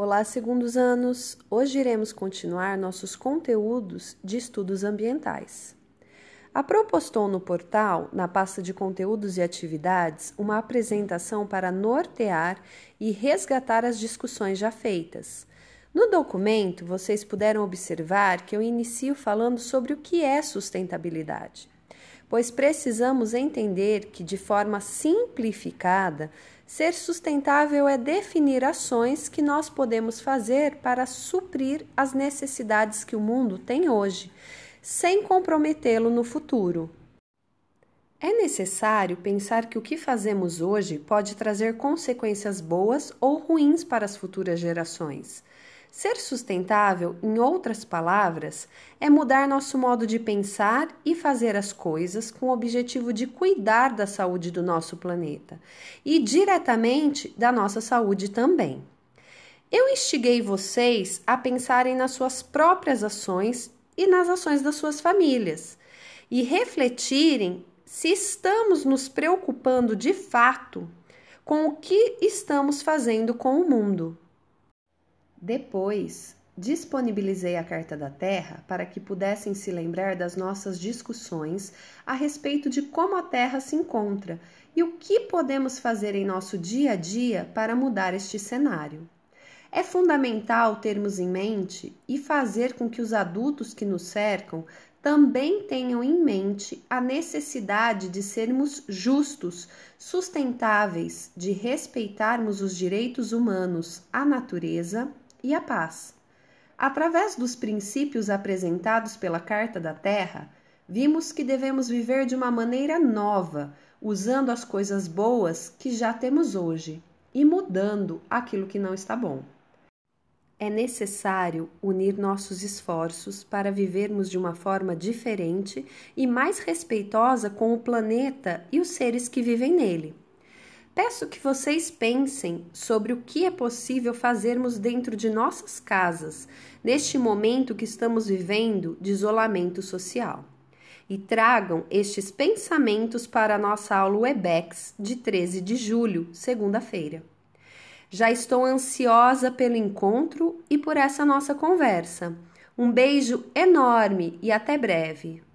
Olá, segundos anos! Hoje iremos continuar nossos conteúdos de estudos ambientais. A Pro postou no portal, na pasta de conteúdos e atividades, uma apresentação para nortear e resgatar as discussões já feitas. No documento, vocês puderam observar que eu inicio falando sobre o que é sustentabilidade pois precisamos entender que, de forma simplificada, ser sustentável é definir ações que nós podemos fazer para suprir as necessidades que o mundo tem hoje, sem comprometê-lo no futuro. É necessário pensar que o que fazemos hoje pode trazer consequências boas ou ruins para as futuras gerações. Ser sustentável, em outras palavras, é mudar nosso modo de pensar e fazer as coisas com o objetivo de cuidar da saúde do nosso planeta e diretamente da nossa saúde também. Eu instiguei vocês a pensarem nas suas próprias ações e nas ações das suas famílias e refletirem se estamos nos preocupando de fato com o que estamos fazendo com o mundo. Depois, disponibilizei a Carta da Terra para que pudessem se lembrar das nossas discussões a respeito de como a Terra se encontra e o que podemos fazer em nosso dia a dia para mudar este cenário. É fundamental termos em mente e fazer com que os adultos que nos cercam também tenham em mente a necessidade de sermos justos, sustentáveis, de respeitarmos os direitos humanos, a natureza e a paz. Através dos princípios apresentados pela Carta da Terra, vimos que devemos viver de uma maneira nova, usando as coisas boas que já temos hoje e mudando aquilo que não está bom. É necessário unir nossos esforços para vivermos de uma forma diferente e mais respeitosa com o planeta e os seres que vivem nele. Peço que vocês pensem sobre o que é possível fazermos dentro de nossas casas, neste momento que estamos vivendo de isolamento social. E tragam estes pensamentos para a nossa aula Webex de 13 de julho, segunda-feira. Já estou ansiosa pelo encontro e por essa nossa conversa. Um beijo enorme e até breve!